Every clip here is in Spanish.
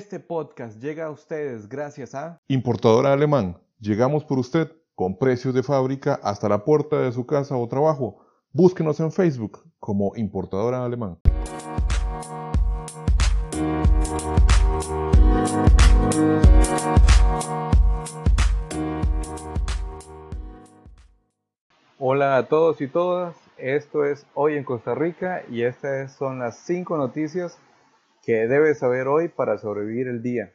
Este podcast llega a ustedes gracias a Importadora Alemán. Llegamos por usted con precios de fábrica hasta la puerta de su casa o trabajo. Búsquenos en Facebook como Importadora Alemán. Hola a todos y todas, esto es Hoy en Costa Rica y estas son las 5 noticias que debes saber hoy para sobrevivir el día.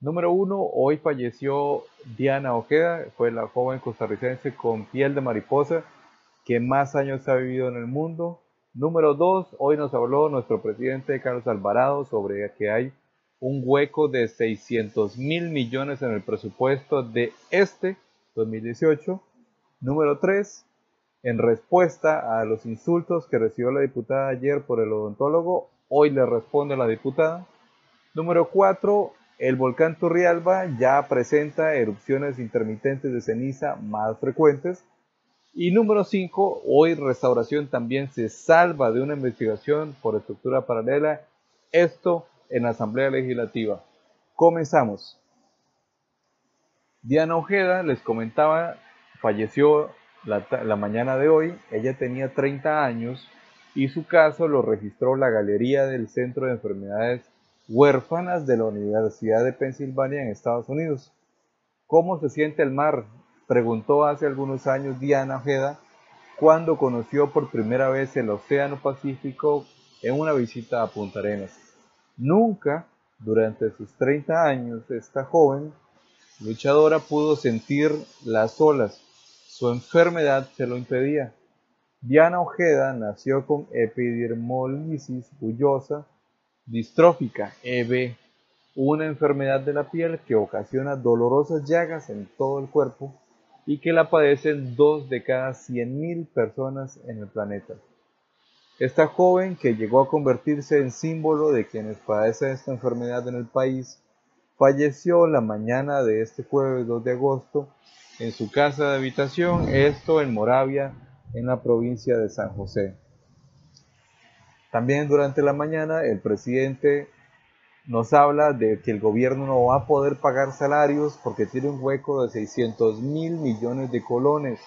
Número 1, hoy falleció Diana Ojeda, fue la joven costarricense con piel de mariposa que más años ha vivido en el mundo. Número 2, hoy nos habló nuestro presidente Carlos Alvarado sobre que hay un hueco de 600 mil millones en el presupuesto de este 2018 Número 3. En respuesta a los insultos que recibió la diputada ayer por el odontólogo, hoy le responde la diputada. Número 4. El volcán Turrialba ya presenta erupciones intermitentes de ceniza más frecuentes. Y número 5. Hoy Restauración también se salva de una investigación por estructura paralela. Esto en la Asamblea Legislativa. Comenzamos. Diana Ojeda les comentaba falleció la, mañana de hoy, ella tenía 30 años y su caso lo registró la Galería del Centro de Enfermedades Huérfanas de la Universidad de Pensilvania en Estados Unidos. ¿Cómo se siente el mar? preguntó hace algunos años Diana Ojeda cuando conoció por primera vez el Océano Pacífico en una visita a Punta Arenas. Nunca, durante sus 30 años, esta joven luchadora pudo sentir las olas su enfermedad se lo impedía. Diana Ojeda nació con epidermolisis bullosa distrófica, EB, una enfermedad de la piel que ocasiona dolorosas llagas en todo el cuerpo y que la padecen dos de cada 100.000 personas en el planeta. Esta joven, que llegó a convertirse en símbolo de quienes padecen esta enfermedad en el país, falleció la mañana de este jueves 2 de agosto en su casa de habitación, esto en Moravia, en la provincia de San José. También durante la mañana el presidente nos habla de que el gobierno no va a poder pagar salarios porque tiene un hueco de 600 mil millones de colones.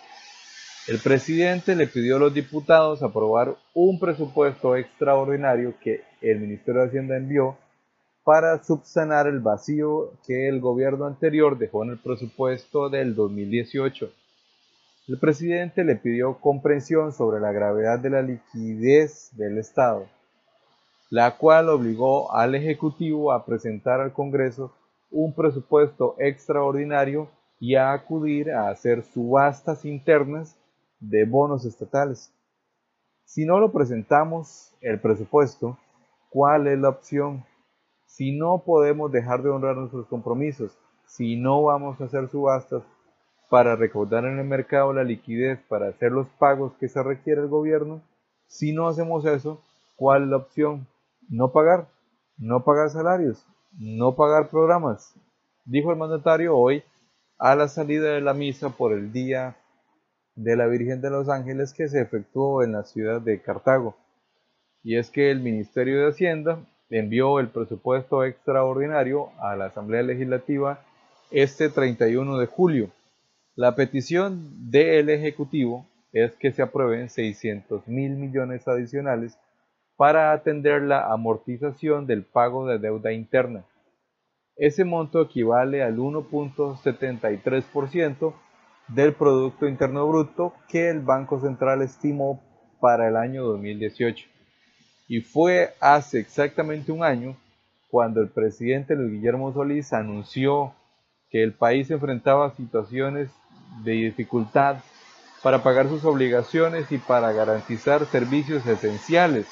El presidente le pidió a los diputados aprobar un presupuesto extraordinario que el Ministerio de Hacienda envió para subsanar el vacío que el gobierno anterior dejó en el presupuesto del 2018. El presidente le pidió comprensión sobre la gravedad de la liquidez del Estado, la cual obligó al Ejecutivo a presentar al Congreso un presupuesto extraordinario y a acudir a hacer subastas internas de bonos estatales. Si no lo presentamos el presupuesto, ¿cuál es la opción? Si no podemos dejar de honrar nuestros compromisos, si no vamos a hacer subastas para recaudar en el mercado la liquidez para hacer los pagos que se requiere el gobierno, si no hacemos eso, ¿cuál es la opción? No pagar, no pagar salarios, no pagar programas, dijo el mandatario hoy a la salida de la misa por el Día de la Virgen de los Ángeles que se efectuó en la ciudad de Cartago. Y es que el Ministerio de Hacienda envió el presupuesto extraordinario a la Asamblea Legislativa este 31 de julio. La petición del Ejecutivo es que se aprueben 600 mil millones adicionales para atender la amortización del pago de deuda interna. Ese monto equivale al 1.73% del Producto Interno Bruto que el Banco Central estimó para el año 2018. Y fue hace exactamente un año cuando el presidente Luis Guillermo Solís anunció que el país enfrentaba situaciones de dificultad para pagar sus obligaciones y para garantizar servicios esenciales.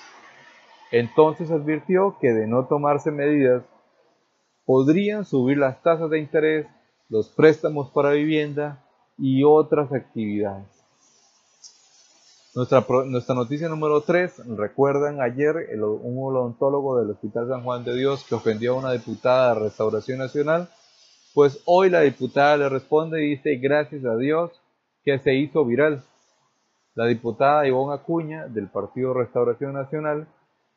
Entonces advirtió que de no tomarse medidas podrían subir las tasas de interés, los préstamos para vivienda y otras actividades. Nuestra, nuestra noticia número 3, recuerdan ayer un odontólogo del Hospital San Juan de Dios que ofendió a una diputada de Restauración Nacional, pues hoy la diputada le responde y dice gracias a Dios que se hizo viral. La diputada Ivonne Acuña del Partido Restauración Nacional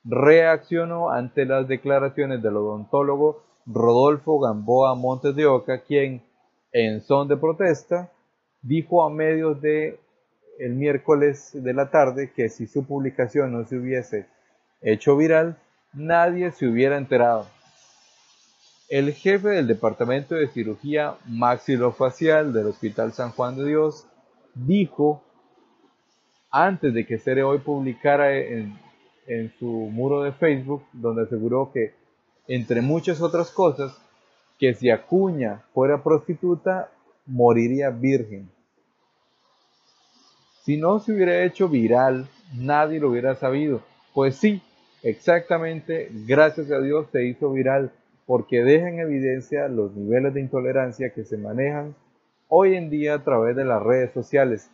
reaccionó ante las declaraciones del odontólogo Rodolfo Gamboa Montes de Oca, quien, en son de protesta, dijo a medios de el miércoles de la tarde que si su publicación no se hubiese hecho viral, nadie se hubiera enterado. El jefe del Departamento de Cirugía Maxilofacial del Hospital San Juan de Dios dijo, antes de que Cere hoy publicara en, en su muro de Facebook, donde aseguró que, entre muchas otras cosas, que si Acuña fuera prostituta, moriría virgen. Si no se hubiera hecho viral, nadie lo hubiera sabido. Pues sí, exactamente, gracias a Dios se hizo viral porque deja en evidencia los niveles de intolerancia que se manejan hoy en día a través de las redes sociales.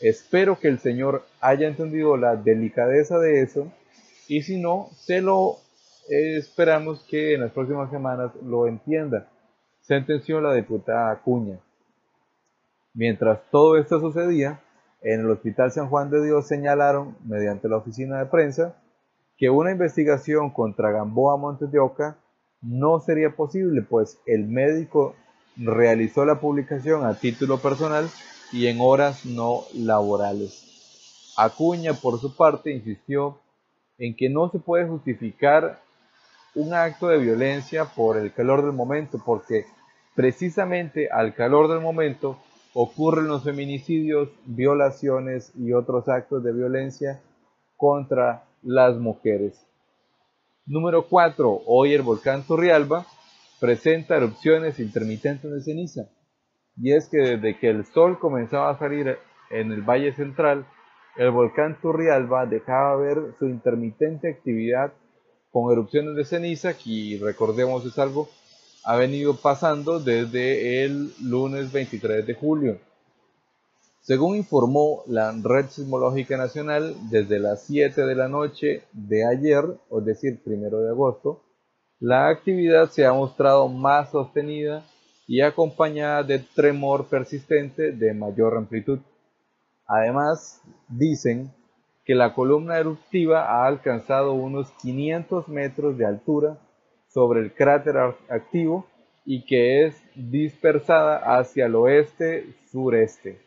Espero que el Señor haya entendido la delicadeza de eso y si no, se lo eh, esperamos que en las próximas semanas lo entienda. Sentenció la diputada Acuña. Mientras todo esto sucedía, en el Hospital San Juan de Dios señalaron, mediante la oficina de prensa, que una investigación contra Gamboa Montes de Oca no sería posible, pues el médico realizó la publicación a título personal y en horas no laborales. Acuña, por su parte, insistió en que no se puede justificar un acto de violencia por el calor del momento, porque precisamente al calor del momento ocurren los feminicidios, violaciones y otros actos de violencia contra las mujeres. Número 4. Hoy el volcán Turrialba presenta erupciones intermitentes de ceniza. Y es que desde que el sol comenzaba a salir en el Valle Central, el volcán Turrialba dejaba ver su intermitente actividad con erupciones de ceniza, que recordemos es algo, ha venido pasando desde el lunes 23 de julio. Según informó la Red Sismológica Nacional, desde las 7 de la noche de ayer, es decir, primero de agosto, la actividad se ha mostrado más sostenida y acompañada de tremor persistente de mayor amplitud. Además, dicen que la columna eruptiva ha alcanzado unos 500 metros de altura sobre el cráter activo y que es dispersada hacia el oeste-sureste.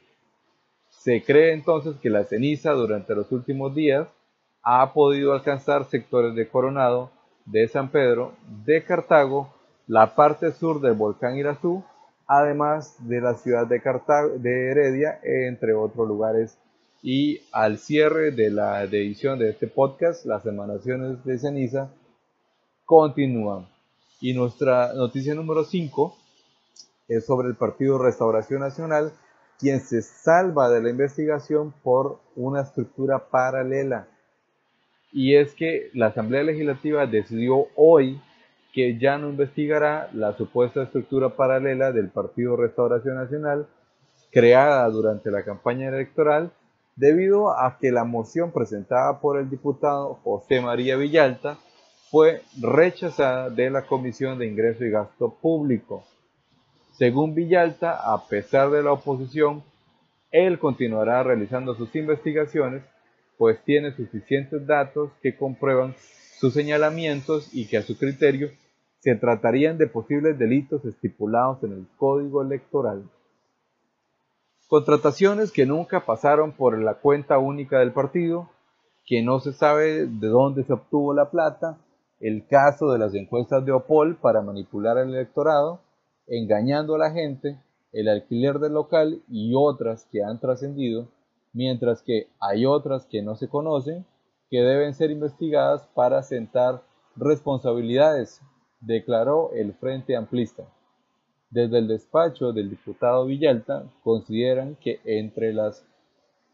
Se cree entonces que la ceniza durante los últimos días ha podido alcanzar sectores de Coronado, de San Pedro, de Cartago, la parte sur del volcán Irazú, además de la ciudad de, Cartago, de Heredia, entre otros lugares. Y al cierre de la edición de este podcast, las emanaciones de ceniza continúan. Y nuestra noticia número 5 es sobre el Partido Restauración Nacional, quien se salva de la investigación por una estructura paralela. Y es que la Asamblea Legislativa decidió hoy que ya no investigará la supuesta estructura paralela del Partido Restauración Nacional creada durante la campaña electoral debido a que la moción presentada por el diputado José María Villalta fue rechazada de la Comisión de Ingreso y Gasto Público. Según Villalta, a pesar de la oposición, él continuará realizando sus investigaciones, pues tiene suficientes datos que comprueban sus señalamientos y que a su criterio se tratarían de posibles delitos estipulados en el Código Electoral. Contrataciones que nunca pasaron por la cuenta única del partido, que no se sabe de dónde se obtuvo la plata, el caso de las encuestas de Opol para manipular el electorado, engañando a la gente, el alquiler del local y otras que han trascendido, mientras que hay otras que no se conocen, que deben ser investigadas para sentar responsabilidades, declaró el Frente Amplista. Desde el despacho del diputado Villalta consideran que entre las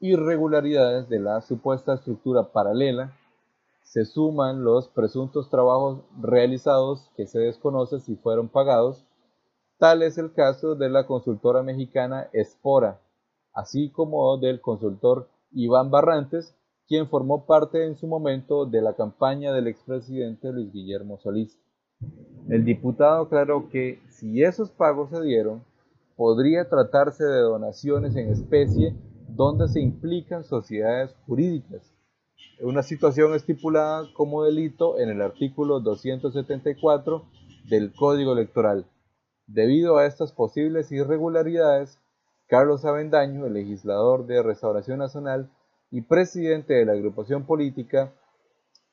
irregularidades de la supuesta estructura paralela se suman los presuntos trabajos realizados que se desconoce si fueron pagados Tal es el caso de la consultora mexicana Espora, así como del consultor Iván Barrantes, quien formó parte en su momento de la campaña del expresidente Luis Guillermo Solís. El diputado aclaró que si esos pagos se dieron, podría tratarse de donaciones en especie donde se implican sociedades jurídicas, una situación estipulada como delito en el artículo 274 del Código Electoral. Debido a estas posibles irregularidades, Carlos Avendaño, el legislador de Restauración Nacional y presidente de la agrupación política,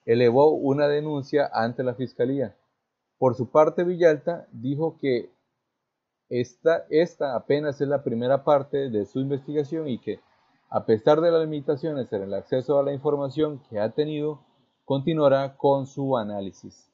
elevó una denuncia ante la Fiscalía. Por su parte, Villalta dijo que esta, esta apenas es la primera parte de su investigación y que, a pesar de las limitaciones en el acceso a la información que ha tenido, continuará con su análisis.